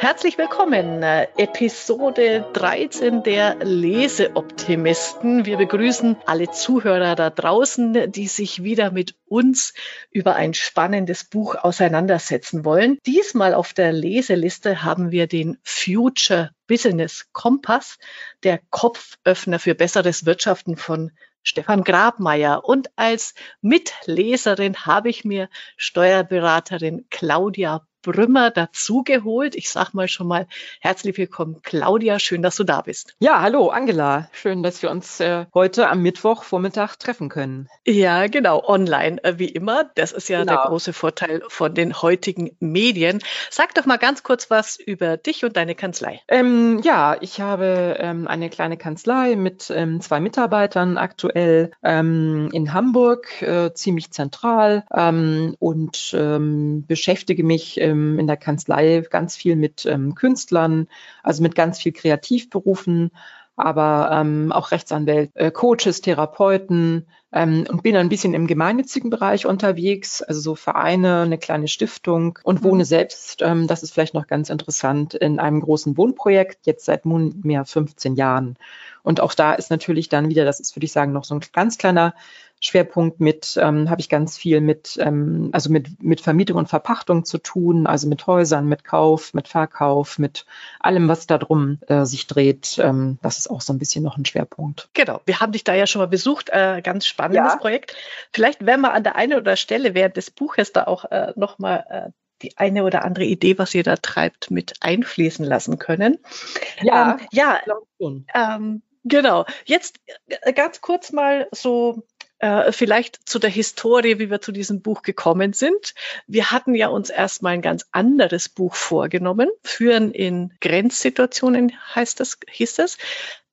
Herzlich willkommen, äh, Episode 13 der Leseoptimisten. Wir begrüßen alle Zuhörer da draußen, die sich wieder mit uns über ein spannendes Buch auseinandersetzen wollen. Diesmal auf der Leseliste haben wir den Future Business Kompass, der Kopföffner für besseres Wirtschaften von Stefan Grabmeier. Und als Mitleserin habe ich mir Steuerberaterin Claudia Brümmer dazugeholt. Ich sage mal schon mal herzlich willkommen, Claudia. Schön, dass du da bist. Ja, hallo, Angela. Schön, dass wir uns äh, heute am Mittwochvormittag treffen können. Ja, genau, online, äh, wie immer. Das ist ja genau. der große Vorteil von den heutigen Medien. Sag doch mal ganz kurz was über dich und deine Kanzlei. Ähm, ja, ich habe ähm, eine kleine Kanzlei mit ähm, zwei Mitarbeitern aktuell ähm, in Hamburg, äh, ziemlich zentral ähm, und ähm, beschäftige mich ähm, in der Kanzlei ganz viel mit ähm, Künstlern, also mit ganz viel Kreativberufen, aber ähm, auch Rechtsanwälte, äh, Coaches, Therapeuten ähm, und bin ein bisschen im gemeinnützigen Bereich unterwegs, also so Vereine, eine kleine Stiftung und wohne mhm. selbst, ähm, das ist vielleicht noch ganz interessant, in einem großen Wohnprojekt, jetzt seit nunmehr 15 Jahren. Und auch da ist natürlich dann wieder, das ist, würde ich sagen, noch so ein ganz kleiner Schwerpunkt mit, ähm, habe ich ganz viel mit, ähm, also mit, mit Vermietung und Verpachtung zu tun, also mit Häusern, mit Kauf, mit Verkauf, mit allem, was da drum äh, sich dreht. Ähm, das ist auch so ein bisschen noch ein Schwerpunkt. Genau, wir haben dich da ja schon mal besucht, äh, ganz spannendes ja. Projekt. Vielleicht werden wir an der einen oder anderen Stelle während des Buches da auch äh, nochmal äh, die eine oder andere Idee, was ihr da treibt, mit einfließen lassen können. Ja, ähm, ja, ähm, genau. Jetzt äh, ganz kurz mal so äh, vielleicht zu der Historie, wie wir zu diesem Buch gekommen sind. Wir hatten ja uns erstmal ein ganz anderes Buch vorgenommen. Führen in Grenzsituationen heißt das, hieß das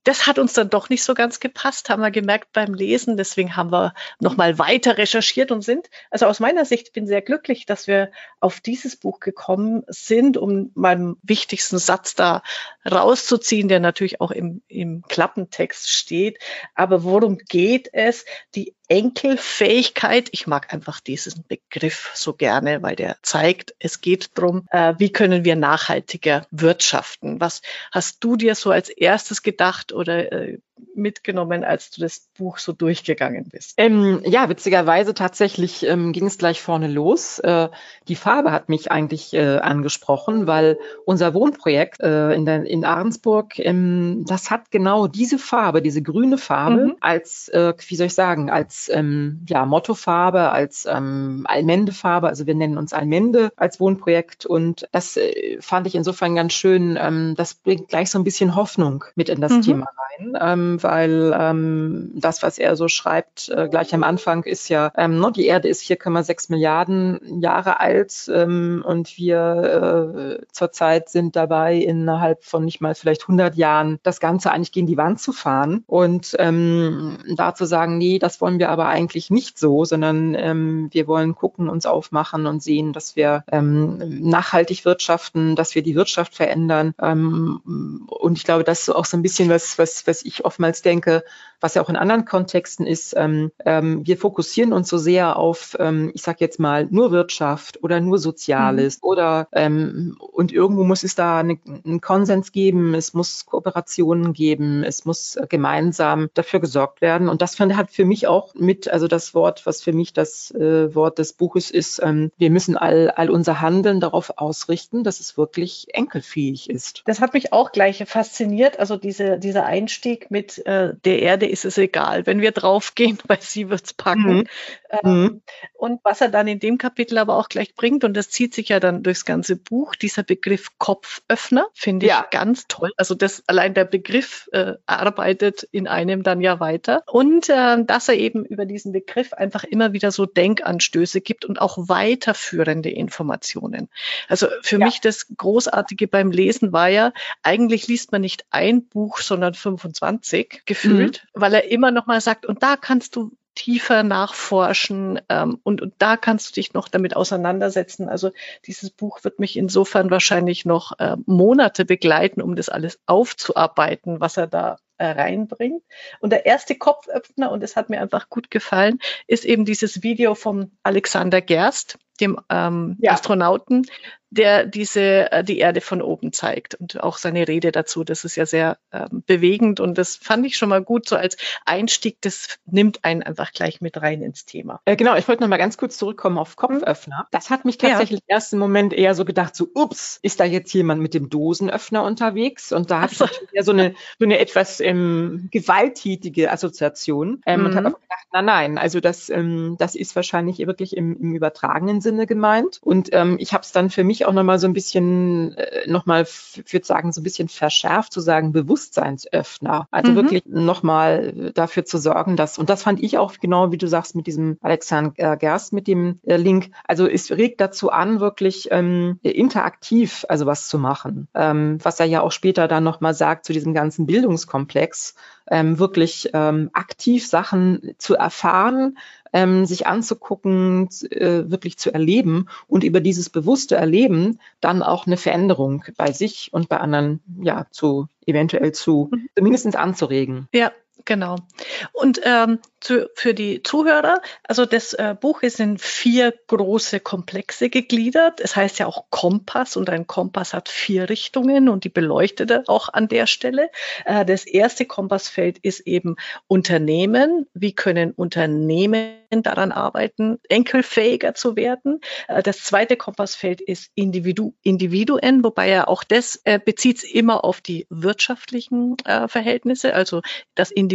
das hat uns dann doch nicht so ganz gepasst, haben wir gemerkt beim Lesen. Deswegen haben wir nochmal weiter recherchiert und sind, also aus meiner Sicht bin sehr glücklich, dass wir auf dieses Buch gekommen sind, um meinen wichtigsten Satz da rauszuziehen, der natürlich auch im, im Klappentext steht. Aber worum geht es? Die Enkelfähigkeit. Ich mag einfach diesen Begriff so gerne, weil der zeigt, es geht darum, äh, wie können wir nachhaltiger wirtschaften. Was hast du dir so als erstes gedacht oder äh, mitgenommen, als du das Buch so durchgegangen bist? Ähm, ja, witzigerweise tatsächlich ähm, ging es gleich vorne los. Äh, die Farbe hat mich eigentlich äh, angesprochen, weil unser Wohnprojekt äh, in, der, in Ahrensburg, ähm, das hat genau diese Farbe, diese grüne Farbe mhm. als, äh, wie soll ich sagen, als ähm, ja, Mottofarbe, als ähm, Almendefarbe. Also wir nennen uns Almende als Wohnprojekt und das äh, fand ich insofern ganz schön. Ähm, das bringt gleich so ein bisschen Hoffnung mit in das mhm. Thema rein. Weil ähm, das, was er so schreibt, äh, gleich am Anfang ist ja, ähm, ne, die Erde ist 4,6 Milliarden Jahre alt ähm, und wir äh, zurzeit sind dabei, innerhalb von nicht mal vielleicht 100 Jahren das Ganze eigentlich gegen die Wand zu fahren. Und ähm, da zu sagen, nee, das wollen wir aber eigentlich nicht so, sondern ähm, wir wollen gucken, uns aufmachen und sehen, dass wir ähm, nachhaltig wirtschaften, dass wir die Wirtschaft verändern. Ähm, und ich glaube, das ist auch so ein bisschen was, was, was ich oftmals oftmals denke, was ja auch in anderen Kontexten ist, ähm, ähm, wir fokussieren uns so sehr auf, ähm, ich sage jetzt mal, nur Wirtschaft oder nur Soziales mhm. oder ähm, und irgendwo muss es da eine, einen Konsens geben, es muss Kooperationen geben, es muss gemeinsam dafür gesorgt werden. Und das hat für mich auch mit, also das Wort, was für mich das äh, Wort des Buches ist, ähm, wir müssen all, all unser Handeln darauf ausrichten, dass es wirklich enkelfähig ist. Das hat mich auch gleich fasziniert, also diese, dieser Einstieg mit äh, der Erde ist es egal, wenn wir draufgehen, weil sie wird's packen. Mhm. Ähm, mhm. Und was er dann in dem Kapitel aber auch gleich bringt, und das zieht sich ja dann durchs ganze Buch, dieser Begriff Kopföffner, finde ich ja. ganz toll. Also das allein der Begriff äh, arbeitet in einem dann ja weiter. Und äh, dass er eben über diesen Begriff einfach immer wieder so Denkanstöße gibt und auch weiterführende Informationen. Also für ja. mich das Großartige beim Lesen war ja, eigentlich liest man nicht ein Buch, sondern 25 Weg gefühlt, mhm. weil er immer noch mal sagt, und da kannst du tiefer nachforschen ähm, und, und da kannst du dich noch damit auseinandersetzen. Also dieses Buch wird mich insofern wahrscheinlich noch äh, Monate begleiten, um das alles aufzuarbeiten, was er da äh, reinbringt. Und der erste Kopföffner, und es hat mir einfach gut gefallen, ist eben dieses Video vom Alexander Gerst, dem ähm, ja. Astronauten, der diese äh, die Erde von oben zeigt und auch seine Rede dazu. Das ist ja sehr ähm, bewegend und das fand ich schon mal gut so als Einstieg. Das nimmt einen einfach gleich mit rein ins Thema. Äh, genau, ich wollte noch mal ganz kurz zurückkommen auf Kopföffner. Das hat mich tatsächlich ja. im ersten Moment eher so gedacht, so ups, ist da jetzt jemand mit dem Dosenöffner unterwegs? Und da hatte ich ja so eine so eine etwas ähm, gewalttätige Assoziation ähm, mhm. und habe auch gedacht, na nein, also das ähm, das ist wahrscheinlich wirklich im, im übertragenen Sinne gemeint. Und ähm, ich habe es dann für mich auch noch mal so ein bisschen äh, noch mal, ich würde sagen so ein bisschen verschärft zu sagen Bewusstseinsöffner. Also mhm. wirklich noch mal dafür zu sorgen, dass und das fand ich auch genau wie du sagst mit diesem Alexander Gerst mit dem äh, Link. Also es regt dazu an, wirklich ähm, interaktiv also was zu machen, ähm, was er ja auch später dann noch mal sagt zu diesem ganzen Bildungskomplex, ähm, wirklich ähm, aktiv Sachen zu erfahren, ähm, sich anzugucken, äh, wirklich zu erleben und über dieses bewusste Erleben dann auch eine Veränderung bei sich und bei anderen ja zu eventuell zu mhm. zumindest anzuregen. Ja, Genau. Und ähm, zu, für die Zuhörer, also das äh, Buch ist in vier große Komplexe gegliedert. Es heißt ja auch Kompass und ein Kompass hat vier Richtungen und die beleuchtet er auch an der Stelle. Äh, das erste Kompassfeld ist eben Unternehmen. Wie können Unternehmen daran arbeiten, enkelfähiger zu werden? Äh, das zweite Kompassfeld ist Individu Individuen, wobei er auch das äh, bezieht immer auf die wirtschaftlichen äh, Verhältnisse, also das Individuum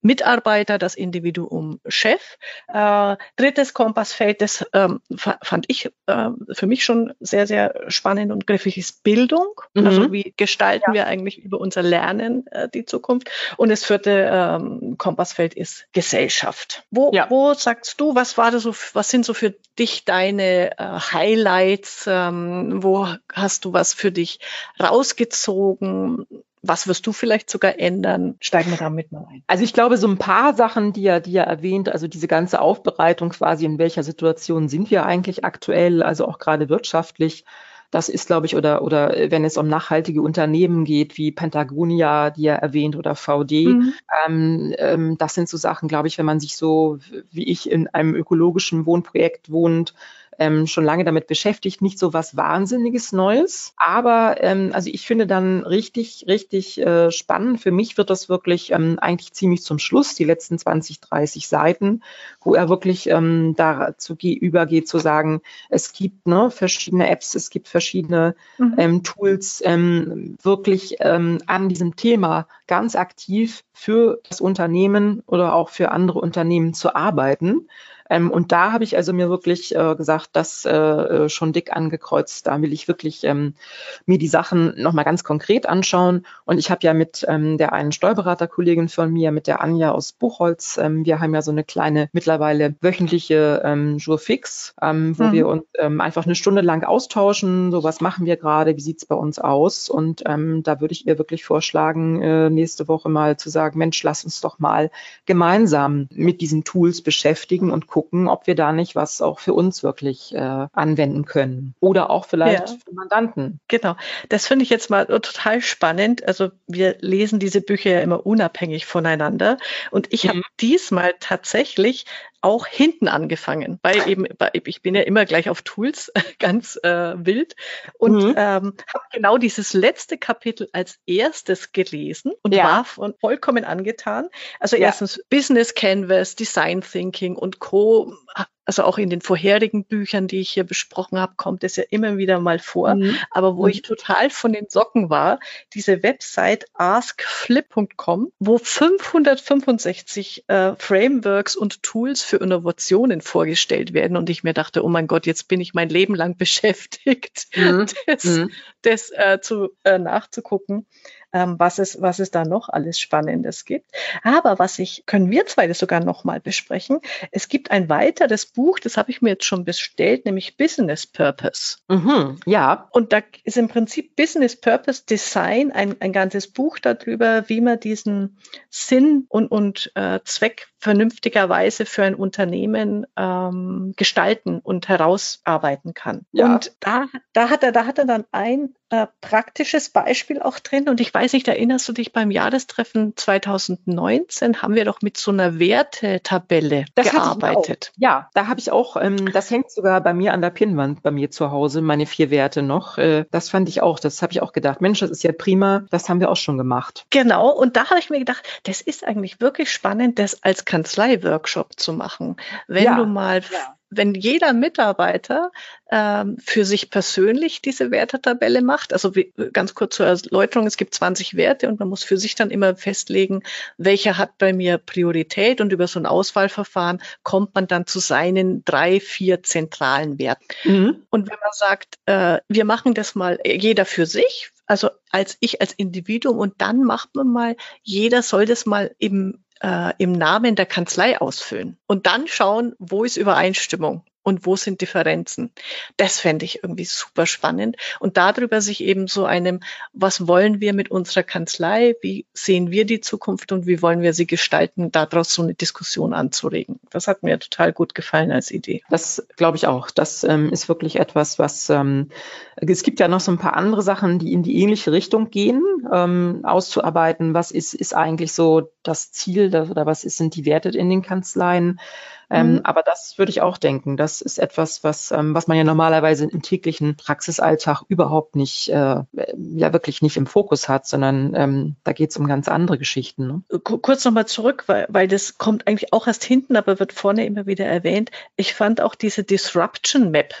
Mitarbeiter, das Individuum Chef. Äh, drittes Kompassfeld, das ähm, fand ich äh, für mich schon sehr, sehr spannend und griffig, ist Bildung. Mhm. Also wie gestalten ja. wir eigentlich über unser Lernen äh, die Zukunft? Und das vierte ähm, Kompassfeld ist Gesellschaft. Wo, ja. wo sagst du, was war das so, was sind so für dich deine äh, Highlights? Ähm, wo hast du was für dich rausgezogen? Was wirst du vielleicht sogar ändern? Steigen wir damit mal ein. Also ich glaube, so ein paar Sachen, die er, die er erwähnt, also diese ganze Aufbereitung quasi, in welcher Situation sind wir eigentlich aktuell, also auch gerade wirtschaftlich. Das ist, glaube ich, oder, oder wenn es um nachhaltige Unternehmen geht, wie Pentagonia, die er erwähnt, oder VD, mhm. ähm, ähm, das sind so Sachen, glaube ich, wenn man sich so, wie ich in einem ökologischen Wohnprojekt wohnt, ähm, schon lange damit beschäftigt, nicht so was Wahnsinniges Neues. Aber ähm, also ich finde dann richtig, richtig äh, spannend. Für mich wird das wirklich ähm, eigentlich ziemlich zum Schluss, die letzten 20, 30 Seiten, wo er wirklich ähm, dazu übergeht zu sagen, es gibt ne, verschiedene Apps, es gibt verschiedene mhm. ähm, Tools, ähm, wirklich ähm, an diesem Thema ganz aktiv für das Unternehmen oder auch für andere Unternehmen zu arbeiten. Ähm, und da habe ich also mir wirklich äh, gesagt, das äh, äh, schon dick angekreuzt. Da will ich wirklich ähm, mir die Sachen nochmal ganz konkret anschauen. Und ich habe ja mit ähm, der einen Steuerberaterkollegin von mir, mit der Anja aus Buchholz, ähm, wir haben ja so eine kleine mittlerweile wöchentliche ähm, Jour fix, ähm, wo mhm. wir uns ähm, einfach eine Stunde lang austauschen. So was machen wir gerade, wie sieht's bei uns aus? Und da würde ich ihr wirklich vorschlagen, äh, nächste Woche mal zu sagen, Mensch, lass uns doch mal gemeinsam mit diesen Tools beschäftigen und gucken, gucken, ob wir da nicht was auch für uns wirklich äh, anwenden können. Oder auch vielleicht ja. für Mandanten. Genau. Das finde ich jetzt mal total spannend. Also wir lesen diese Bücher ja immer unabhängig voneinander. Und ich mhm. habe diesmal tatsächlich auch hinten angefangen, weil eben ich bin ja immer gleich auf Tools ganz äh, wild und mhm. ähm, habe genau dieses letzte Kapitel als erstes gelesen und ja. war von vollkommen angetan. Also ja. erstens Business Canvas, Design Thinking und Co also auch in den vorherigen Büchern, die ich hier besprochen habe, kommt es ja immer wieder mal vor. Mhm. Aber wo mhm. ich total von den Socken war, diese Website askflip.com, wo 565 äh, Frameworks und Tools für Innovationen vorgestellt werden. Und ich mir dachte, oh mein Gott, jetzt bin ich mein Leben lang beschäftigt, mhm. das, mhm. das äh, zu, äh, nachzugucken ähm, was, es, was es da noch alles Spannendes gibt. Aber was ich, können wir zwei sogar nochmal besprechen. Es gibt ein weiteres Buch, das habe ich mir jetzt schon bestellt, nämlich Business Purpose. Mhm, ja. Und da ist im Prinzip Business Purpose Design ein, ein ganzes Buch darüber, wie man diesen Sinn und, und äh, Zweck vernünftigerweise für ein Unternehmen ähm, gestalten und herausarbeiten kann. Ja. Und da, da hat er, da hat er dann ein äh, praktisches Beispiel auch drin. Und ich weiß nicht, erinnerst du dich beim Jahrestreffen 2019, haben wir doch mit so einer Wertetabelle das gearbeitet. Ja, da habe ich auch, ähm, das hängt sogar bei mir an der Pinnwand bei mir zu Hause, meine vier Werte noch. Äh, das fand ich auch, das habe ich auch gedacht. Mensch, das ist ja prima, das haben wir auch schon gemacht. Genau, und da habe ich mir gedacht, das ist eigentlich wirklich spannend, das als Kanzlei-Workshop zu machen. Wenn ja, du mal ja wenn jeder Mitarbeiter ähm, für sich persönlich diese Wertetabelle macht, also wie, ganz kurz zur Erläuterung, es gibt 20 Werte und man muss für sich dann immer festlegen, welcher hat bei mir Priorität und über so ein Auswahlverfahren kommt man dann zu seinen drei, vier zentralen Werten. Mhm. Und wenn man sagt, äh, wir machen das mal jeder für sich, also als ich als Individuum und dann macht man mal, jeder soll das mal im äh, im Namen der Kanzlei ausfüllen und dann schauen, wo ist Übereinstimmung und wo sind Differenzen. Das fände ich irgendwie super spannend. Und darüber sich eben so einem, was wollen wir mit unserer Kanzlei, wie sehen wir die Zukunft und wie wollen wir sie gestalten, daraus so eine Diskussion anzuregen. Das hat mir total gut gefallen als Idee. Das glaube ich auch. Das ähm, ist wirklich etwas, was ähm, es gibt ja noch so ein paar andere Sachen, die in die ähnliche Richtung gehen, ähm, auszuarbeiten. Was ist, ist eigentlich so das Ziel oder was ist, sind die Werte in den Kanzleien? Ähm, mhm. Aber das würde ich auch denken. Das ist etwas, was, ähm, was man ja normalerweise im täglichen Praxisalltag überhaupt nicht, äh, ja wirklich nicht im Fokus hat, sondern ähm, da geht es um ganz andere Geschichten. Ne? Kurz nochmal zurück, weil, weil das kommt eigentlich auch erst hinten, aber wird vorne immer wieder erwähnt. Ich fand auch diese Disruption Map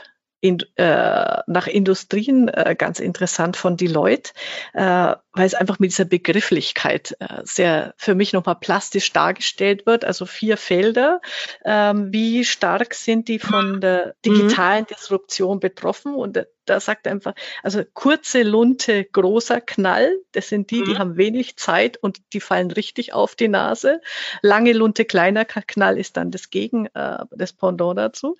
in, äh, nach Industrien äh, ganz interessant von Deloitte, äh, weil es einfach mit dieser Begrifflichkeit äh, sehr für mich nochmal plastisch dargestellt wird. Also vier Felder. Ähm, wie stark sind die von der mhm. digitalen Disruption betroffen? Und äh, da sagt er einfach, also kurze Lunte, großer Knall, das sind die, die mhm. haben wenig Zeit und die fallen richtig auf die Nase. Lange Lunte, kleiner Knall ist dann das Gegen, äh, das Pendant dazu.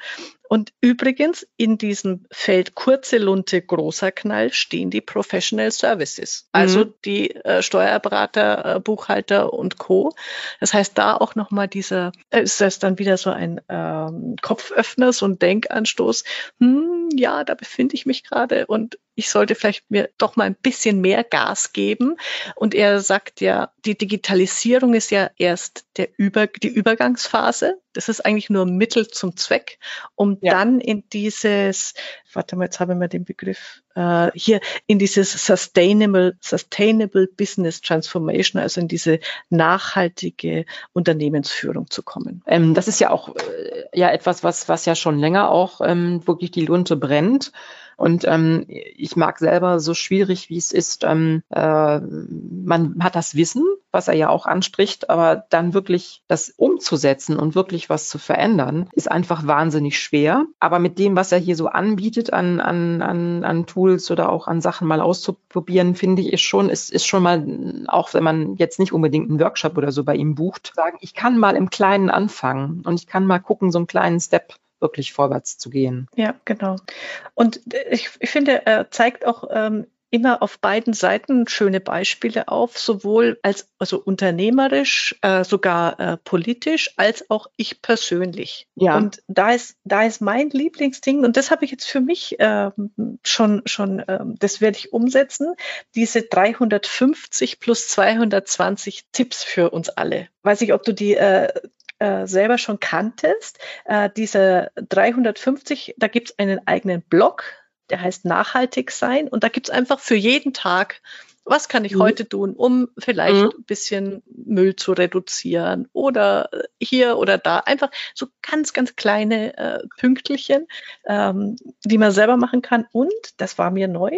Und übrigens, in diesem Feld kurze Lunte, großer Knall stehen die Professional Services, also mhm. die äh, Steuerberater, äh, Buchhalter und Co. Das heißt, da auch nochmal dieser, äh, ist das dann wieder so ein ähm, Kopföffner, so ein Denkanstoß. Hm, ja, da befinde ich mich mich gerade und ich sollte vielleicht mir doch mal ein bisschen mehr Gas geben. Und er sagt ja, die Digitalisierung ist ja erst der Über, die Übergangsphase. Das ist eigentlich nur Mittel zum Zweck, um ja. dann in dieses, warte mal, jetzt habe ich mal den Begriff, äh, hier in dieses Sustainable, Sustainable Business Transformation, also in diese nachhaltige Unternehmensführung zu kommen. Ähm, das ist ja auch äh, ja etwas, was, was ja schon länger auch ähm, wirklich die Lunte brennt. Und ähm, ich mag selber so schwierig, wie es ist, ähm, äh, man hat das Wissen, was er ja auch anspricht, aber dann wirklich das umzusetzen und wirklich was zu verändern, ist einfach wahnsinnig schwer. Aber mit dem, was er hier so anbietet an, an, an, an Tools oder auch an Sachen mal auszuprobieren, finde ich, ist schon, ist, ist schon mal, auch wenn man jetzt nicht unbedingt einen Workshop oder so bei ihm bucht, sagen, ich kann mal im Kleinen anfangen und ich kann mal gucken, so einen kleinen Step wirklich vorwärts zu gehen. Ja, genau. Und ich, ich finde, er zeigt auch ähm, immer auf beiden Seiten schöne Beispiele auf, sowohl als also unternehmerisch, äh, sogar äh, politisch, als auch ich persönlich. Ja. Und da ist da ist mein Lieblingsding und das habe ich jetzt für mich ähm, schon schon, ähm, das werde ich umsetzen. Diese 350 plus 220 Tipps für uns alle. Weiß ich, ob du die äh, äh, selber schon kanntest. Äh, diese 350, da gibt es einen eigenen Blog, der heißt Nachhaltig sein. Und da gibt es einfach für jeden Tag was kann ich mhm. heute tun, um vielleicht mhm. ein bisschen Müll zu reduzieren oder hier oder da. Einfach so ganz, ganz kleine äh, Pünktchen, ähm, die man selber machen kann. Und, das war mir neu,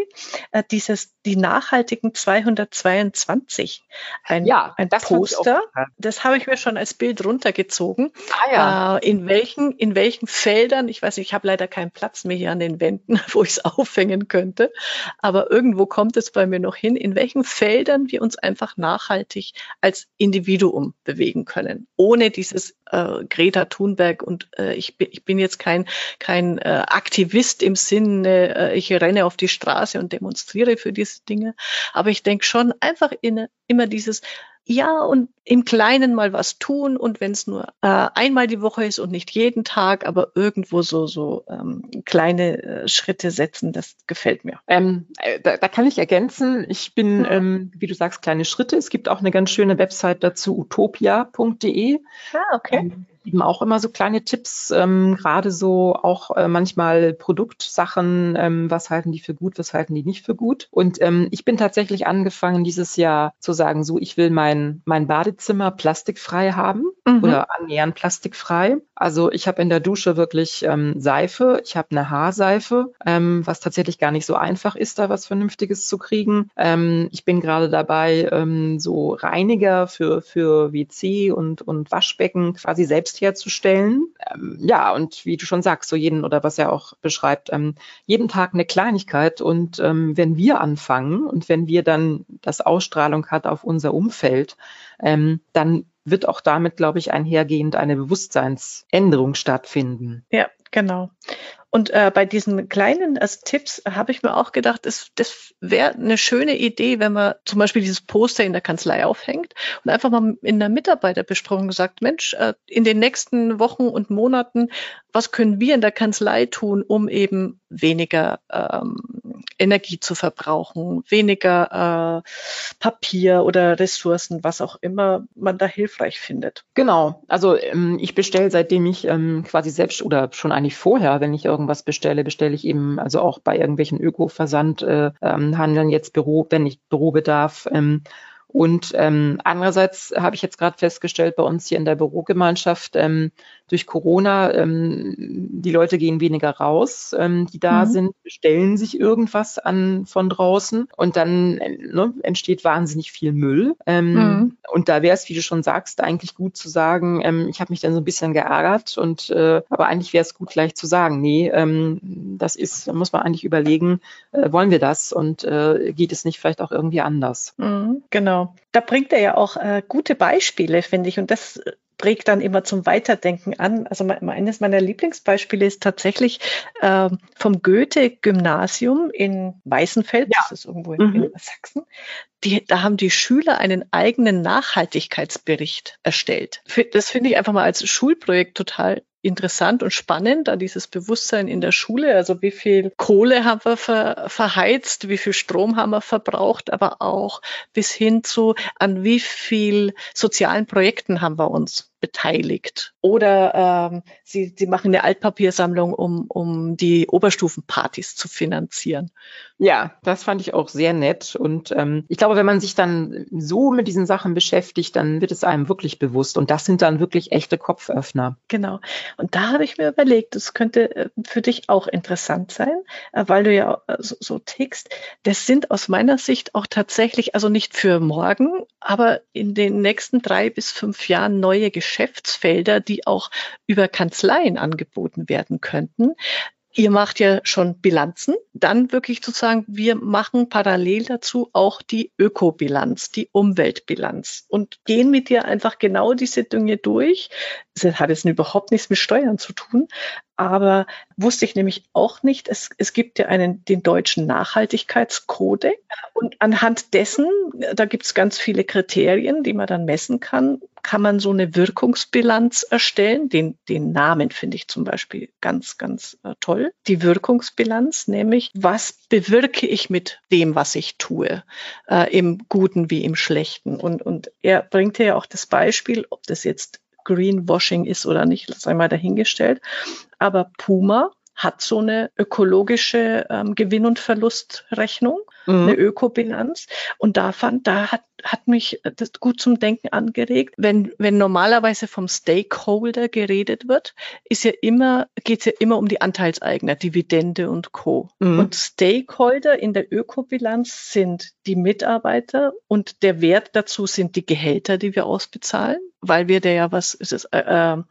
äh, dieses, die nachhaltigen 222. Ein, ja, ein das Poster. Das habe ich mir schon als Bild runtergezogen. Ah, ja. Äh, in welchen, in welchen Feldern, ich weiß nicht, ich habe leider keinen Platz mehr hier an den Wänden, wo ich es aufhängen könnte. Aber irgendwo kommt es bei mir noch hin, in welchen Feldern wir uns einfach nachhaltig als Individuum bewegen können, ohne dieses äh, Greta Thunberg und äh, ich, bin, ich bin jetzt kein, kein äh, Aktivist im Sinne, äh, ich renne auf die Straße und demonstriere für diese Dinge, aber ich denke schon einfach in, immer dieses Ja, und im Kleinen mal was tun und wenn es nur äh, einmal die Woche ist und nicht jeden Tag, aber irgendwo so so ähm, kleine äh, Schritte setzen, das gefällt mir. Ähm, äh, da, da kann ich ergänzen, ich bin, ähm, wie du sagst, kleine Schritte. Es gibt auch eine ganz schöne Website dazu, utopia.de. Ah, okay. Eben auch immer so kleine Tipps, ähm, gerade so auch äh, manchmal Produktsachen, ähm, was halten die für gut, was halten die nicht für gut. Und ähm, ich bin tatsächlich angefangen, dieses Jahr zu sagen, so ich will mein, mein Badezimmer plastikfrei haben mhm. oder annähernd plastikfrei. Also ich habe in der Dusche wirklich ähm, Seife, ich habe eine Haarseife, ähm, was tatsächlich gar nicht so einfach ist, da was Vernünftiges zu kriegen. Ähm, ich bin gerade dabei, ähm, so Reiniger für, für WC und, und Waschbecken quasi selbst selbst herzustellen. Ähm, ja, und wie du schon sagst, so jeden oder was er auch beschreibt, ähm, jeden Tag eine Kleinigkeit. Und ähm, wenn wir anfangen und wenn wir dann das Ausstrahlung hat auf unser Umfeld, ähm, dann wird auch damit, glaube ich, einhergehend eine Bewusstseinsänderung stattfinden. Ja, genau. Und äh, bei diesen kleinen also Tipps habe ich mir auch gedacht, das, das wäre eine schöne Idee, wenn man zum Beispiel dieses Poster in der Kanzlei aufhängt und einfach mal in der Mitarbeiterbesprechung sagt, Mensch, äh, in den nächsten Wochen und Monaten, was können wir in der Kanzlei tun, um eben weniger ähm, Energie zu verbrauchen, weniger äh, Papier oder Ressourcen, was auch immer man da hilfreich findet. Genau. Also ähm, ich bestelle, seitdem ich ähm, quasi selbst oder schon eigentlich vorher, wenn ich irgendwas bestelle, bestelle ich eben also auch bei irgendwelchen Öko-Versandhandeln äh, ähm, jetzt Büro, wenn ich Bürobedarf. Ähm, und ähm, andererseits habe ich jetzt gerade festgestellt bei uns hier in der Bürogemeinschaft, ähm, durch Corona, ähm, die Leute gehen weniger raus, ähm, die da mhm. sind, bestellen sich irgendwas an von draußen und dann äh, ne, entsteht wahnsinnig viel Müll. Ähm, mhm. Und da wäre es, wie du schon sagst, eigentlich gut zu sagen, ähm, ich habe mich dann so ein bisschen geärgert und äh, aber eigentlich wäre es gut gleich zu sagen, nee, ähm, das ist, da muss man eigentlich überlegen, äh, wollen wir das und äh, geht es nicht vielleicht auch irgendwie anders? Mhm, genau. Da bringt er ja auch äh, gute Beispiele, finde ich. Und das regt dann immer zum Weiterdenken an. Also eines meiner Lieblingsbeispiele ist tatsächlich äh, vom Goethe-Gymnasium in Weißenfeld, ja. das ist irgendwo in, mhm. in Sachsen. Die, da haben die Schüler einen eigenen Nachhaltigkeitsbericht erstellt. Das finde ich einfach mal als Schulprojekt total interessant und spannend, da dieses Bewusstsein in der Schule. Also wie viel Kohle haben wir ver, verheizt, wie viel Strom haben wir verbraucht, aber auch bis hin zu, an wie viel sozialen Projekten haben wir uns beteiligt. Oder ähm, sie, sie machen eine Altpapiersammlung, um, um die Oberstufenpartys zu finanzieren. Ja, das fand ich auch sehr nett. Und ähm, ich glaube, wenn man sich dann so mit diesen Sachen beschäftigt, dann wird es einem wirklich bewusst. Und das sind dann wirklich echte Kopföffner. Genau. Und da habe ich mir überlegt, das könnte äh, für dich auch interessant sein, äh, weil du ja äh, so, so tickst. Das sind aus meiner Sicht auch tatsächlich, also nicht für morgen, aber in den nächsten drei bis fünf Jahren neue Geschäftsfelder, die auch über Kanzleien angeboten werden könnten. Ihr macht ja schon Bilanzen. Dann wirklich zu sagen, wir machen parallel dazu auch die Ökobilanz, die Umweltbilanz und gehen mit dir einfach genau diese Dinge durch. Das hat jetzt überhaupt nichts mit Steuern zu tun, aber wusste ich nämlich auch nicht. Es, es gibt ja einen, den deutschen Nachhaltigkeitskodex und anhand dessen, da gibt es ganz viele Kriterien, die man dann messen kann, kann man so eine Wirkungsbilanz erstellen. Den, den Namen finde ich zum Beispiel ganz, ganz äh, toll. Die Wirkungsbilanz, nämlich was bewirke ich mit dem, was ich tue, äh, im Guten wie im Schlechten. Und, und er bringt ja auch das Beispiel, ob das jetzt Greenwashing ist oder nicht, sei mal dahingestellt. Aber Puma hat so eine ökologische ähm, Gewinn- und Verlustrechnung, mhm. eine Ökobilanz. Und da fand, da hat, hat mich das gut zum Denken angeregt. Wenn, wenn normalerweise vom Stakeholder geredet wird, ist ja immer, geht es ja immer um die Anteilseigner, Dividende und Co. Mhm. Und Stakeholder in der Ökobilanz sind die Mitarbeiter und der Wert dazu sind die Gehälter, die wir ausbezahlen, weil wir da ja was, ist es, äh, äh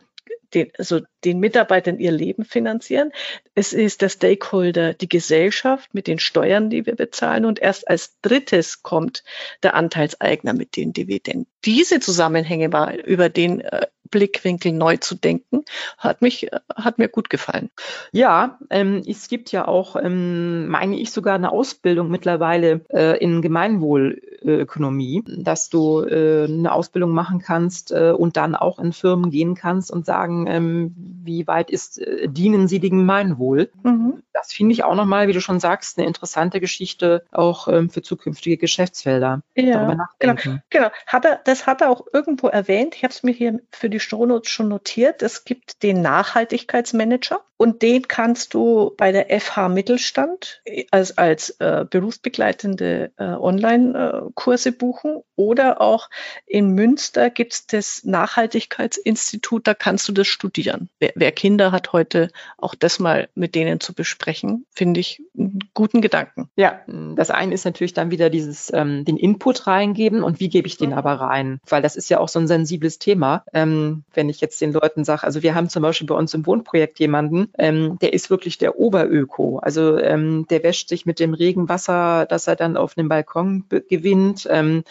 den, also den Mitarbeitern ihr Leben finanzieren. Es ist der Stakeholder, die Gesellschaft mit den Steuern, die wir bezahlen. Und erst als drittes kommt der Anteilseigner mit den Dividenden. Diese Zusammenhänge mal über den äh, Blickwinkel neu zu denken, hat mich, hat mir gut gefallen. Ja, ähm, es gibt ja auch, ähm, meine ich, sogar eine Ausbildung mittlerweile äh, in Gemeinwohl Bioökonomie, dass du äh, eine Ausbildung machen kannst äh, und dann auch in Firmen gehen kannst und sagen, ähm, wie weit ist, äh, dienen sie dem Gemeinwohl. Mhm. Das finde ich auch nochmal, wie du schon sagst, eine interessante Geschichte auch ähm, für zukünftige Geschäftsfelder. Ja, genau, genau. Hat er, das hat er auch irgendwo erwähnt. Ich habe es mir hier für die Shownotes schon notiert. Es gibt den Nachhaltigkeitsmanager und den kannst du bei der FH Mittelstand äh, als, als äh, berufsbegleitende äh, Online-Kurse buchen oder auch in Münster gibt es das Nachhaltigkeitsinstitut, da kannst du das studieren. Wer, wer Kinder hat heute, auch das mal mit denen zu besprechen, finde ich einen guten Gedanken. Ja, das eine ist natürlich dann wieder dieses ähm, den Input reingeben und wie gebe ich den aber rein? Weil das ist ja auch so ein sensibles Thema. Ähm, wenn ich jetzt den Leuten sage, also wir haben zum Beispiel bei uns im Wohnprojekt jemanden, ähm, der ist wirklich der Oberöko. Also ähm, der wäscht sich mit dem Regenwasser, das er dann auf einem Balkon gewinnt, ähm,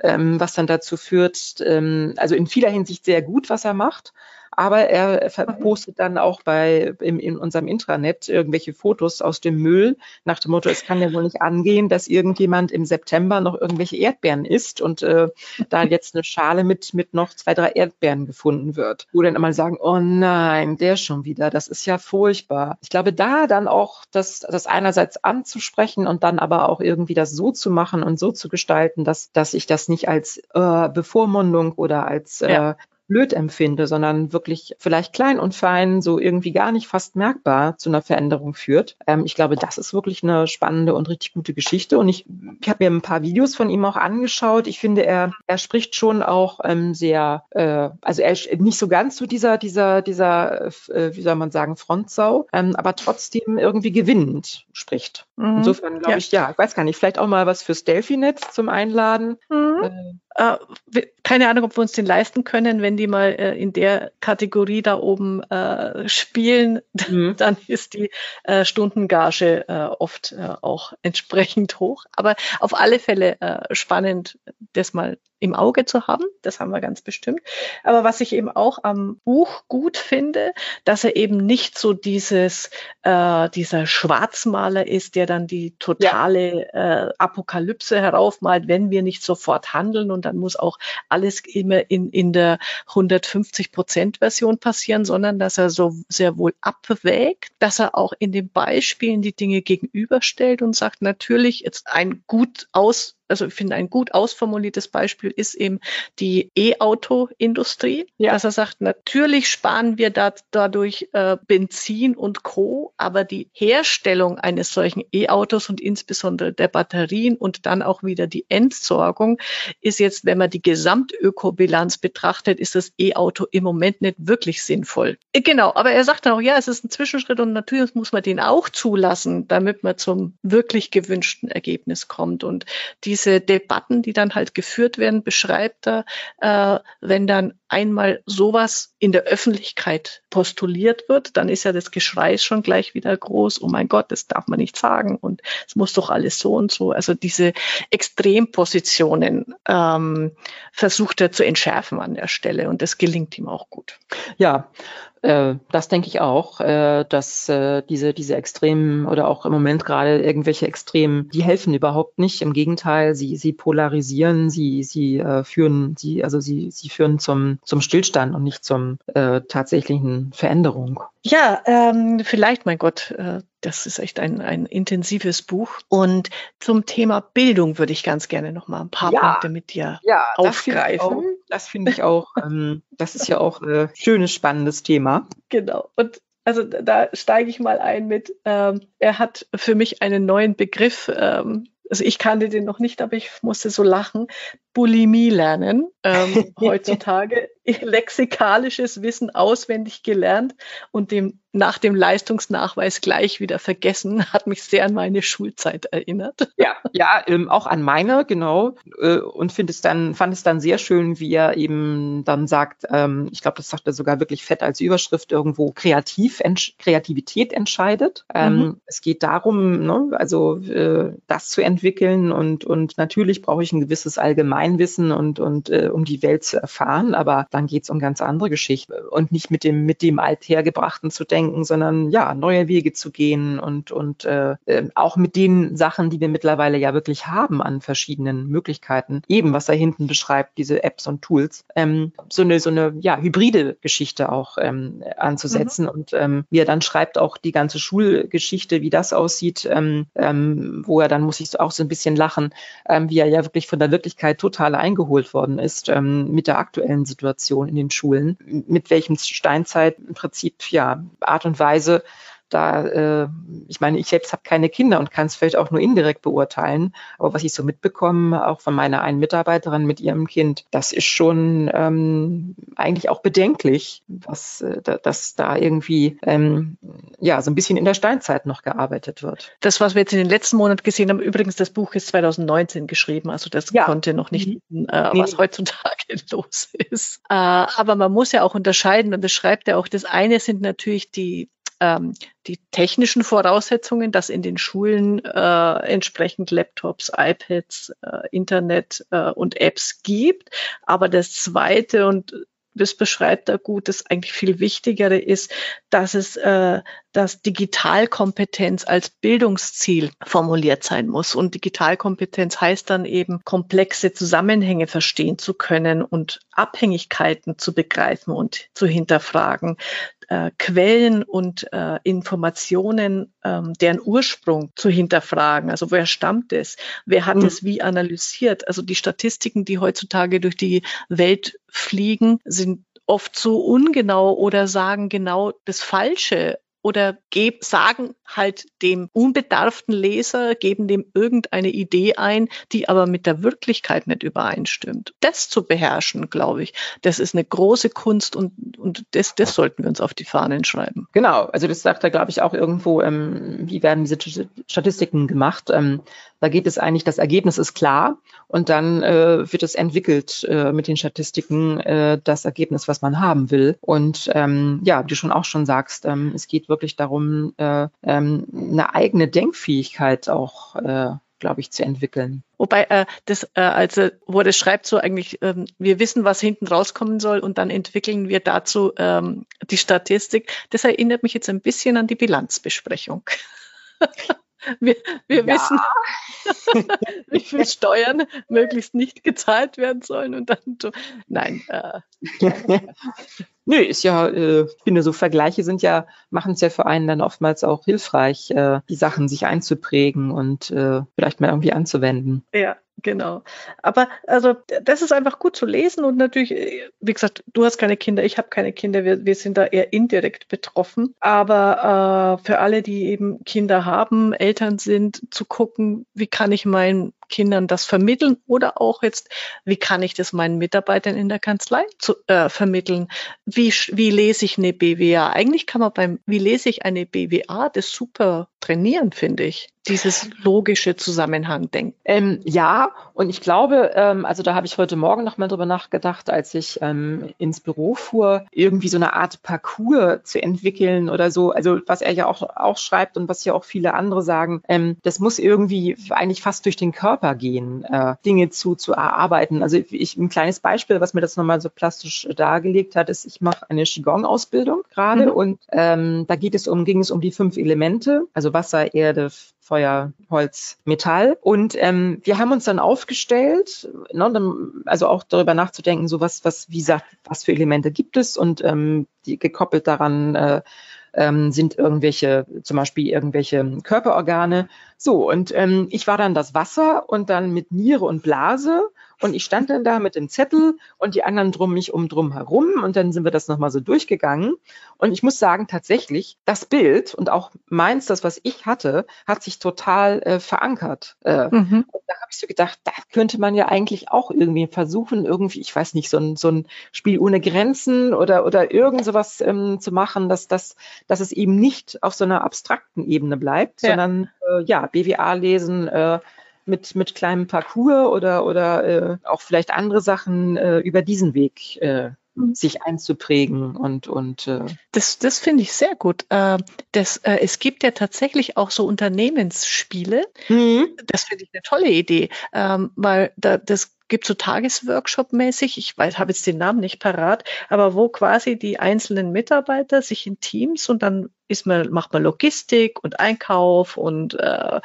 ähm, was dann dazu führt, ähm, also in vieler Hinsicht sehr gut, was er macht aber er postet dann auch bei im, in unserem Intranet irgendwelche Fotos aus dem Müll nach dem Motto, es kann ja wohl nicht angehen, dass irgendjemand im September noch irgendwelche Erdbeeren isst und äh, da jetzt eine Schale mit mit noch zwei drei Erdbeeren gefunden wird, wo dann immer sagen, oh nein, der schon wieder, das ist ja furchtbar. Ich glaube, da dann auch das das einerseits anzusprechen und dann aber auch irgendwie das so zu machen und so zu gestalten, dass dass ich das nicht als äh, Bevormundung oder als äh, blöd empfinde, sondern wirklich vielleicht klein und fein, so irgendwie gar nicht fast merkbar zu einer Veränderung führt. Ähm, ich glaube, das ist wirklich eine spannende und richtig gute Geschichte. Und ich, ich habe mir ein paar Videos von ihm auch angeschaut. Ich finde, er, er spricht schon auch ähm, sehr, äh, also er ist nicht so ganz so dieser, dieser, dieser, äh, wie soll man sagen, Frontsau, ähm, aber trotzdem irgendwie gewinnend spricht. Mhm. Insofern glaube ja. ich, ja, ich weiß gar nicht, vielleicht auch mal was fürs Delphi-Netz zum Einladen. Mhm. Äh, keine Ahnung, ob wir uns den leisten können, wenn die mal äh, in der Kategorie da oben äh, spielen, mhm. dann ist die äh, Stundengage äh, oft äh, auch entsprechend hoch. Aber auf alle Fälle äh, spannend, das mal im Auge zu haben. Das haben wir ganz bestimmt. Aber was ich eben auch am Buch gut finde, dass er eben nicht so dieses, äh, dieser Schwarzmaler ist, der dann die totale ja. äh, Apokalypse heraufmalt, wenn wir nicht sofort handeln und dann muss auch alles immer in, in der 150 Prozent Version passieren, sondern dass er so sehr wohl abwägt, dass er auch in den Beispielen die Dinge gegenüberstellt und sagt, natürlich jetzt ein gut aus also ich finde, ein gut ausformuliertes Beispiel ist eben die E-Auto-Industrie. Ja. Dass er sagt, natürlich sparen wir da, dadurch äh, Benzin und Co., aber die Herstellung eines solchen E-Autos und insbesondere der Batterien und dann auch wieder die Entsorgung ist jetzt, wenn man die Gesamtökobilanz betrachtet, ist das E-Auto im Moment nicht wirklich sinnvoll. Äh, genau, aber er sagt auch, ja, es ist ein Zwischenschritt und natürlich muss man den auch zulassen, damit man zum wirklich gewünschten Ergebnis kommt. Und diese diese Debatten, die dann halt geführt werden, beschreibt er, äh, wenn dann einmal sowas in der Öffentlichkeit postuliert wird, dann ist ja das Geschrei schon gleich wieder groß. Oh mein Gott, das darf man nicht sagen und es muss doch alles so und so. Also diese Extrempositionen ähm, versucht er zu entschärfen an der Stelle und das gelingt ihm auch gut. Ja, äh, das denke ich auch, äh, dass äh, diese, diese Extremen oder auch im Moment gerade irgendwelche Extremen, die helfen überhaupt nicht. Im Gegenteil, sie, sie polarisieren, sie, sie führen, sie, also sie, sie führen zum, zum Stillstand und nicht zum äh, tatsächlichen Veränderung. Ja, ähm, vielleicht, mein Gott, äh, das ist echt ein, ein intensives Buch. Und zum Thema Bildung würde ich ganz gerne noch mal ein paar ja, Punkte mit dir ja, aufgreifen. Das finde ich auch, find ich auch ähm, das ist ja auch ein schönes, spannendes Thema. Genau. Und also da steige ich mal ein mit, ähm, er hat für mich einen neuen Begriff ähm, also ich kannte den noch nicht, aber ich musste so lachen. Bulimie lernen. Ähm, heutzutage lexikalisches Wissen auswendig gelernt und dem nach dem Leistungsnachweis gleich wieder vergessen, hat mich sehr an meine Schulzeit erinnert. Ja, ja, ähm, auch an meine, genau. Äh, und finde es dann, fand es dann sehr schön, wie er eben dann sagt, ähm, ich glaube, das sagt er sogar wirklich fett als Überschrift irgendwo, kreativ, entsch Kreativität entscheidet. Ähm, mhm. Es geht darum, ne, also äh, das zu entwickeln und, und natürlich brauche ich ein gewisses Allgemein Allgemeinwissen und, und äh, um die Welt zu erfahren, aber dann geht es um ganz andere Geschichten und nicht mit dem, mit dem Althergebrachten zu denken, sondern ja, neue Wege zu gehen und, und äh, ähm, auch mit den Sachen, die wir mittlerweile ja wirklich haben an verschiedenen Möglichkeiten, eben was er hinten beschreibt, diese Apps und Tools, ähm, so eine, so eine ja, hybride Geschichte auch ähm, anzusetzen. Mhm. Und ähm, wie er dann schreibt, auch die ganze Schulgeschichte, wie das aussieht, ähm, ähm, wo er dann, muss ich auch so ein bisschen lachen, ähm, wie er ja wirklich von der Wirklichkeit total eingeholt worden ist ähm, mit der aktuellen Situation in den Schulen, mit welchem Steinzeit im Prinzip ja Art und Weise da, äh, ich meine, ich selbst habe keine Kinder und kann es vielleicht auch nur indirekt beurteilen. Aber was ich so mitbekomme, auch von meiner einen Mitarbeiterin mit ihrem Kind, das ist schon ähm, eigentlich auch bedenklich, was, äh, dass da irgendwie ähm, ja so ein bisschen in der Steinzeit noch gearbeitet wird. Das, was wir jetzt in den letzten Monaten gesehen haben, übrigens, das Buch ist 2019 geschrieben, also das ja. konnte noch nicht, mhm. äh, was nee. heutzutage los ist. Äh, aber man muss ja auch unterscheiden, und das schreibt er auch, das eine sind natürlich die ähm, die technischen Voraussetzungen, dass in den Schulen äh, entsprechend Laptops, iPads, äh, Internet äh, und Apps gibt. Aber das Zweite und das beschreibt er gut, das eigentlich viel Wichtigere ist, dass es, äh, dass Digitalkompetenz als Bildungsziel formuliert sein muss. Und Digitalkompetenz heißt dann eben, komplexe Zusammenhänge verstehen zu können und Abhängigkeiten zu begreifen und zu hinterfragen äh, Quellen und äh, Informationen, ähm, deren Ursprung zu hinterfragen. Also woher stammt es? Wer hat mhm. es wie analysiert? Also die Statistiken, die heutzutage durch die Welt fliegen, sind oft so ungenau oder sagen genau das Falsche oder geb, sagen halt dem unbedarften Leser, geben dem irgendeine Idee ein, die aber mit der Wirklichkeit nicht übereinstimmt. Das zu beherrschen, glaube ich, das ist eine große Kunst und, und das, das sollten wir uns auf die Fahnen schreiben. Genau, also das sagt er, glaube ich, auch irgendwo, ähm, wie werden diese Statistiken gemacht. Ähm, da geht es eigentlich, das Ergebnis ist klar und dann äh, wird es entwickelt äh, mit den Statistiken, äh, das Ergebnis, was man haben will. Und ähm, ja, wie du schon auch schon sagst, ähm, es geht wirklich darum, äh, ähm, eine eigene Denkfähigkeit auch äh, glaube ich, zu entwickeln. Wobei äh, das, äh, also wo das schreibt so eigentlich, ähm, wir wissen, was hinten rauskommen soll und dann entwickeln wir dazu ähm, die Statistik. Das erinnert mich jetzt ein bisschen an die Bilanzbesprechung. Wir, wir ja. wissen, wie viel Steuern möglichst nicht gezahlt werden sollen und dann. Nein. Äh. Nö, ist ja, äh, ich finde, so Vergleiche sind ja, machen es ja für einen dann oftmals auch hilfreich, äh, die Sachen sich einzuprägen und äh, vielleicht mal irgendwie anzuwenden. Ja, Genau. Aber also das ist einfach gut zu lesen und natürlich, wie gesagt, du hast keine Kinder, ich habe keine Kinder, wir, wir sind da eher indirekt betroffen. Aber äh, für alle, die eben Kinder haben, Eltern sind, zu gucken, wie kann ich meinen Kindern das vermitteln oder auch jetzt, wie kann ich das meinen Mitarbeitern in der Kanzlei zu, äh, vermitteln? Wie, wie lese ich eine BWA? Eigentlich kann man beim, wie lese ich eine BWA, das super trainieren, finde ich dieses logische Zusammenhang denken. Ähm, ja, und ich glaube, ähm, also da habe ich heute Morgen noch mal drüber nachgedacht, als ich ähm, ins Büro fuhr, irgendwie so eine Art Parcours zu entwickeln oder so. Also was er ja auch, auch schreibt und was ja auch viele andere sagen, ähm, das muss irgendwie eigentlich fast durch den Körper gehen, äh, Dinge zu, zu erarbeiten. Also ich, ein kleines Beispiel, was mir das nochmal so plastisch dargelegt hat, ist, ich mache eine Qigong-Ausbildung gerade mhm. und ähm, da geht es um, ging es um die fünf Elemente, also Wasser, Erde, Feuer, Holz, Metall. Und ähm, wir haben uns dann aufgestellt, ne, also auch darüber nachzudenken, so was, was, wie gesagt, was für Elemente gibt es und ähm, die gekoppelt daran äh, ähm, sind irgendwelche, zum Beispiel irgendwelche Körperorgane. So, und ähm, ich war dann das Wasser und dann mit Niere und Blase und ich stand dann da mit dem Zettel und die anderen drum mich um drum herum und dann sind wir das nochmal so durchgegangen. Und ich muss sagen, tatsächlich, das Bild und auch meins, das, was ich hatte, hat sich total äh, verankert. Äh, mhm. Da habe ich so gedacht, da könnte man ja eigentlich auch irgendwie versuchen, irgendwie, ich weiß nicht, so ein, so ein Spiel ohne Grenzen oder, oder irgend sowas ähm, zu machen, dass, dass, dass es eben nicht auf so einer abstrakten Ebene bleibt, ja. sondern äh, ja, BWA lesen, äh, mit, mit kleinem Parcours oder, oder äh, auch vielleicht andere Sachen äh, über diesen Weg äh, mhm. sich einzuprägen und und äh das das finde ich sehr gut. Äh, das äh, es gibt ja tatsächlich auch so Unternehmensspiele. Mhm. Das finde ich eine tolle Idee, ähm, weil da das gibt so Tagesworkshop-mäßig, ich weiß, habe jetzt den Namen nicht parat, aber wo quasi die einzelnen Mitarbeiter sich in Teams und dann ist man, macht man Logistik und Einkauf und äh,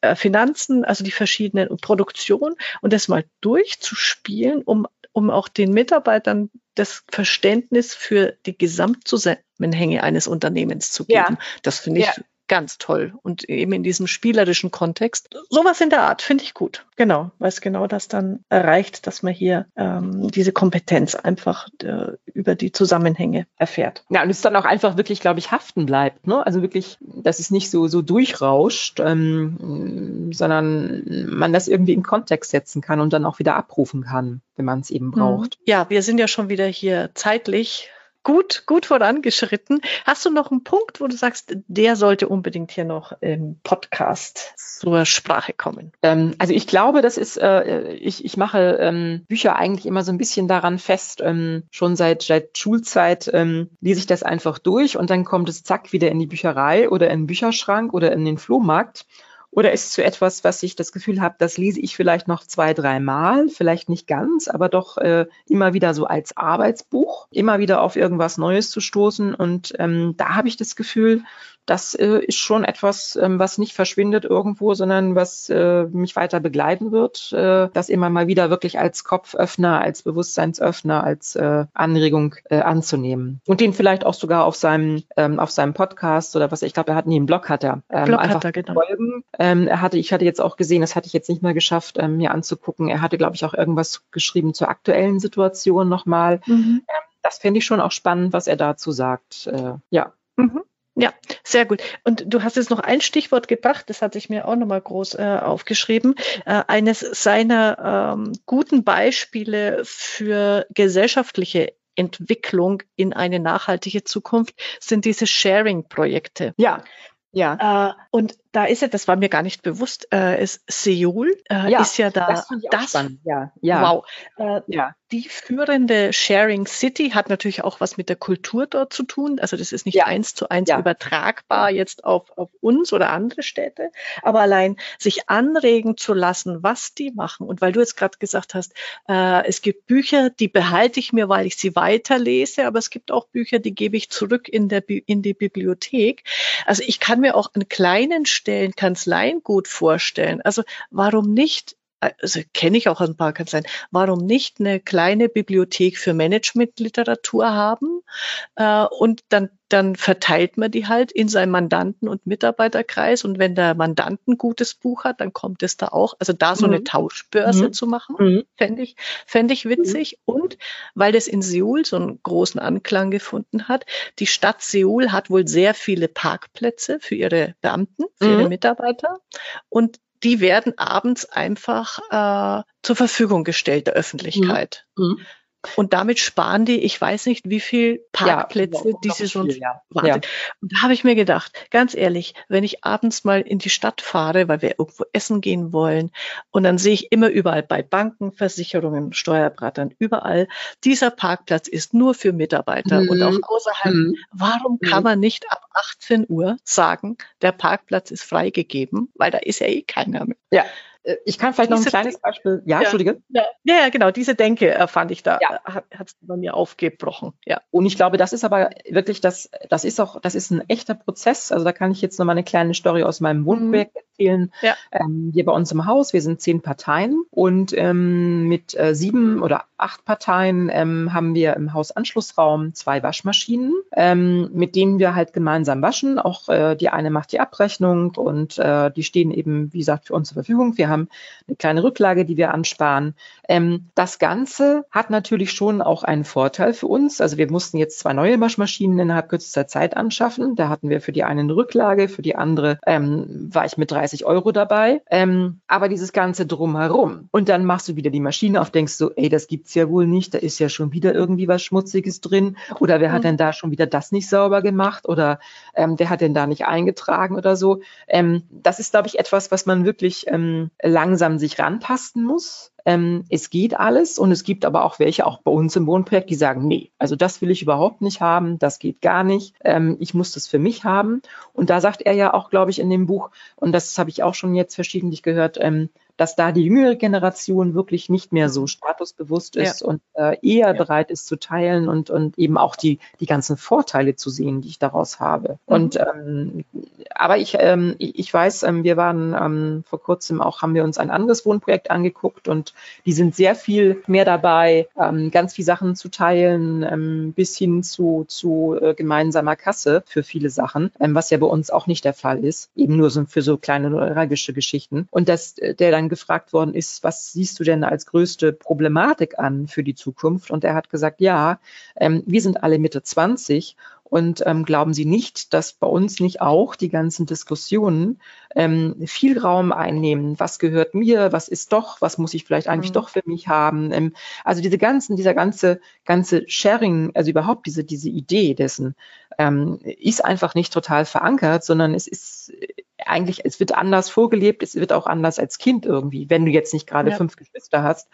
äh Finanzen, also die verschiedenen und Produktion und das mal durchzuspielen, um, um auch den Mitarbeitern das Verständnis für die Gesamtzusammenhänge eines Unternehmens zu geben. Ja. Das finde ich ja ganz toll und eben in diesem spielerischen Kontext. Sowas in der Art finde ich gut. Genau, weil es genau das dann erreicht, dass man hier ähm, diese Kompetenz einfach äh, über die Zusammenhänge erfährt. Ja, und es dann auch einfach wirklich, glaube ich, haften bleibt. Ne? Also wirklich, dass es nicht so, so durchrauscht, ähm, sondern man das irgendwie in Kontext setzen kann und dann auch wieder abrufen kann, wenn man es eben mhm. braucht. Ja, wir sind ja schon wieder hier zeitlich gut, gut vorangeschritten. Hast du noch einen Punkt, wo du sagst, der sollte unbedingt hier noch im Podcast zur Sprache kommen? Ähm, also ich glaube, das ist, äh, ich, ich mache ähm, Bücher eigentlich immer so ein bisschen daran fest, ähm, schon seit, seit Schulzeit ähm, lese ich das einfach durch und dann kommt es zack wieder in die Bücherei oder in den Bücherschrank oder in den Flohmarkt. Oder ist es so etwas, was ich das Gefühl habe, das lese ich vielleicht noch zwei, dreimal, vielleicht nicht ganz, aber doch äh, immer wieder so als Arbeitsbuch, immer wieder auf irgendwas Neues zu stoßen. Und ähm, da habe ich das Gefühl, das äh, ist schon etwas, ähm, was nicht verschwindet irgendwo, sondern was äh, mich weiter begleiten wird, äh, das immer mal wieder wirklich als Kopföffner, als Bewusstseinsöffner, als äh, Anregung äh, anzunehmen. Und den vielleicht auch sogar auf seinem, ähm, auf seinem Podcast oder was, ich glaube, er hat nie einen Blog hat er. Ähm, Blog einfach hat er, genau. folgen. Ähm, er hatte, ich hatte jetzt auch gesehen, das hatte ich jetzt nicht mehr geschafft, ähm, mir anzugucken. Er hatte, glaube ich, auch irgendwas geschrieben zur aktuellen Situation nochmal. Mhm. Ähm, das fände ich schon auch spannend, was er dazu sagt. Äh, ja. Mhm. Ja, sehr gut. Und du hast jetzt noch ein Stichwort gebracht, das hatte ich mir auch nochmal groß äh, aufgeschrieben. Äh, eines seiner ähm, guten Beispiele für gesellschaftliche Entwicklung in eine nachhaltige Zukunft sind diese Sharing-Projekte. Ja. Ja. Äh, und da ist ja, das war mir gar nicht bewusst, äh, ist Seoul äh, ja, ist ja da. Das, das ja, ja. Wow. Äh, ja. Die führende Sharing City hat natürlich auch was mit der Kultur dort zu tun. Also das ist nicht ja. eins zu eins übertragbar jetzt auf, auf uns oder andere Städte. Aber allein sich anregen zu lassen, was die machen. Und weil du jetzt gerade gesagt hast, äh, es gibt Bücher, die behalte ich mir, weil ich sie weiterlese. Aber es gibt auch Bücher, die gebe ich zurück in, der, in die Bibliothek. Also ich kann mir auch einen kleinen Stellen Kanzleien gut vorstellen. Also warum nicht also kenne ich auch ein paar Kanzleien, warum nicht eine kleine Bibliothek für Managementliteratur haben äh, und dann, dann verteilt man die halt in seinem Mandanten- und Mitarbeiterkreis und wenn der Mandant ein gutes Buch hat, dann kommt es da auch, also da so mhm. eine Tauschbörse mhm. zu machen, mhm. fände ich, fände ich witzig mhm. und weil das in Seoul so einen großen Anklang gefunden hat, die Stadt Seoul hat wohl sehr viele Parkplätze für ihre Beamten, für ihre mhm. Mitarbeiter und die werden abends einfach äh, zur Verfügung gestellt der Öffentlichkeit. Mhm. Und damit sparen die, ich weiß nicht, wie viel Parkplätze ja, die sie sonst ja. wartet. Ja. Und da habe ich mir gedacht, ganz ehrlich, wenn ich abends mal in die Stadt fahre, weil wir irgendwo essen gehen wollen, und dann sehe ich immer überall bei Banken, Versicherungen, Steuerberatern, überall, dieser Parkplatz ist nur für Mitarbeiter mhm. und auch außerhalb. Mhm. Warum kann mhm. man nicht ab 18 Uhr sagen, der Parkplatz ist freigegeben, weil da ist ja eh keiner mehr. Ja. Äh, ich kann vielleicht noch ein kleines Beispiel. Ja, ja Entschuldige. Ja, ja, genau. Diese Denke äh, fand ich da, ja. Äh, hat es bei mir aufgebrochen. Ja. Und ich glaube, das ist aber wirklich das, das ist auch, das ist ein echter Prozess. Also da kann ich jetzt noch mal eine kleine Story aus meinem Wohnprojekt mhm. erzählen. Ja. Ähm, hier bei uns im Haus, wir sind zehn Parteien und ähm, mit äh, sieben oder acht Parteien ähm, haben wir im Hausanschlussraum zwei Waschmaschinen, ähm, mit denen wir halt gemeinsam waschen. Auch äh, die eine macht die Abrechnung und äh, die stehen eben, wie gesagt, für uns zur Verfügung. Wir haben eine kleine Rücklage, die wir ansparen. Ähm, das Ganze hat natürlich schon auch einen Vorteil für uns. Also wir mussten jetzt zwei neue Waschmaschinen innerhalb kürzester Zeit anschaffen. Da hatten wir für die eine eine Rücklage, für die andere ähm, war ich mit 30 Euro dabei. Ähm, aber dieses Ganze drumherum. Und dann machst du wieder die Maschine auf, denkst du, ey, das gibt's ja wohl nicht. Da ist ja schon wieder irgendwie was Schmutziges drin. Oder wer hat mhm. denn da schon wieder das nicht sauber gemacht? Oder ähm, wer hat denn da nicht eingetragen oder so? Ähm, das ist, glaube ich, etwas, was man wirklich ähm, langsam sich rantasten muss. Ähm, es geht alles und es gibt aber auch welche, auch bei uns im Wohnprojekt, die sagen, nee, also das will ich überhaupt nicht haben, das geht gar nicht, ähm, ich muss das für mich haben. Und da sagt er ja auch, glaube ich, in dem Buch, und das habe ich auch schon jetzt verschiedentlich gehört, ähm, dass da die jüngere Generation wirklich nicht mehr so statusbewusst ist ja. und äh, eher ja. bereit ist zu teilen und, und eben auch die, die ganzen Vorteile zu sehen, die ich daraus habe. Mhm. Und ähm, aber ich, ähm, ich weiß, ähm, wir waren ähm, vor kurzem auch, haben wir uns ein anderes Wohnprojekt angeguckt und die sind sehr viel mehr dabei, ähm, ganz viele Sachen zu teilen, ähm, bis hin zu, zu äh, gemeinsamer Kasse für viele Sachen, was ja bei uns auch nicht der Fall ist, eben nur so für so kleine neuralgische Geschichten. Und dass äh, der dann gefragt worden ist, was siehst du denn als größte Problematik an für die Zukunft? Und er hat gesagt, ja, ähm, wir sind alle Mitte 20 und ähm, glauben Sie nicht, dass bei uns nicht auch die ganzen Diskussionen ähm, viel Raum einnehmen? Was gehört mir? Was ist doch? Was muss ich vielleicht eigentlich mhm. doch für mich haben? Ähm, also diese ganzen, dieser ganze, ganze Sharing, also überhaupt diese, diese Idee dessen, ähm, ist einfach nicht total verankert, sondern es ist eigentlich, es wird anders vorgelebt, es wird auch anders als Kind irgendwie, wenn du jetzt nicht gerade ja. fünf Geschwister hast.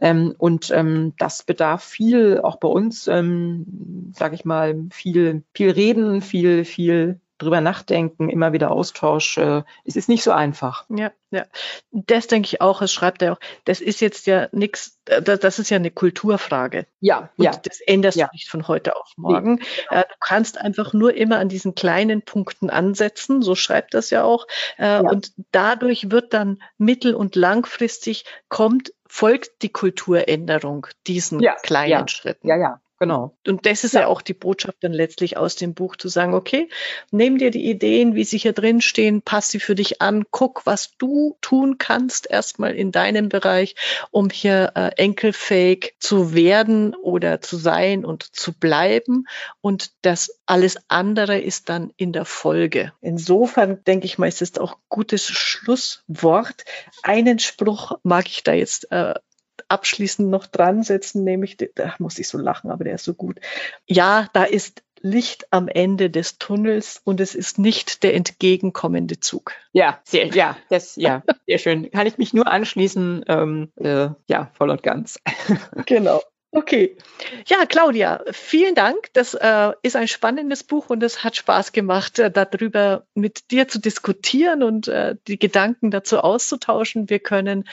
Ähm, und ähm, das bedarf viel, auch bei uns, ähm, sage ich mal, viel, viel Reden, viel, viel drüber nachdenken, immer wieder Austausch. Äh, es ist nicht so einfach. Ja, ja. Das denke ich auch, es schreibt er auch, das ist jetzt ja nichts, äh, das ist ja eine Kulturfrage. Ja, und ja. Das änderst ja. du nicht von heute auf morgen. Nee, genau. Äh, du kannst einfach nur immer an diesen kleinen Punkten ansetzen, so schreibt das ja auch. Ja. Und dadurch wird dann mittel- und langfristig kommt folgt die Kulturänderung diesen ja, kleinen ja, Schritten. Ja, ja, Genau. Und das ist ja. ja. auch die Botschaft dann letztlich aus dem Buch zu sagen, okay, nimm dir die Ideen, wie sie hier drin stehen, pass sie für dich an, guck, was du tun kannst erstmal in deinem Bereich, um hier äh, enkelfähig zu werden oder zu sein und zu bleiben. Und das alles andere ist dann in der Folge. Insofern denke ich mal, ist es auch gutes Schlusswort. Einen Spruch mag ich da jetzt äh, abschließend noch dran setzen, nämlich, da muss ich so lachen, aber der ist so gut. Ja, da ist Licht am Ende des Tunnels und es ist nicht der entgegenkommende Zug. Ja, sehr, ja, das, ja, sehr schön. Kann ich mich nur anschließen, ähm, äh, ja, voll und ganz. Genau. Okay. Ja, Claudia, vielen Dank. Das äh, ist ein spannendes Buch und es hat Spaß gemacht, äh, darüber mit dir zu diskutieren und äh, die Gedanken dazu auszutauschen. Wir können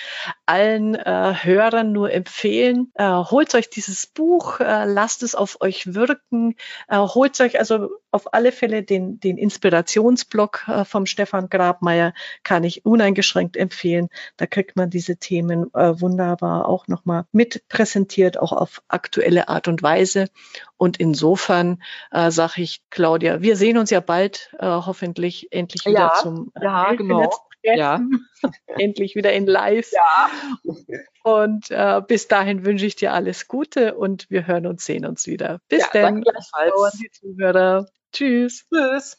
allen äh, Hörern nur empfehlen, äh, holt euch dieses Buch, äh, lasst es auf euch wirken, holt euch also auf alle Fälle den, den Inspirationsblog äh, vom Stefan Grabmeier, kann ich uneingeschränkt empfehlen. Da kriegt man diese Themen äh, wunderbar auch nochmal mit präsentiert, auch auf aktuelle Art und Weise. Und insofern äh, sage ich, Claudia, wir sehen uns ja bald äh, hoffentlich endlich wieder ja, zum äh, ja, genau. Ja. endlich wieder in Live. Ja. Und äh, bis dahin wünsche ich dir alles Gute und wir hören und sehen uns wieder. Bis ja, dann. Gleichfalls. Zuhörer. Tschüss. Tschüss.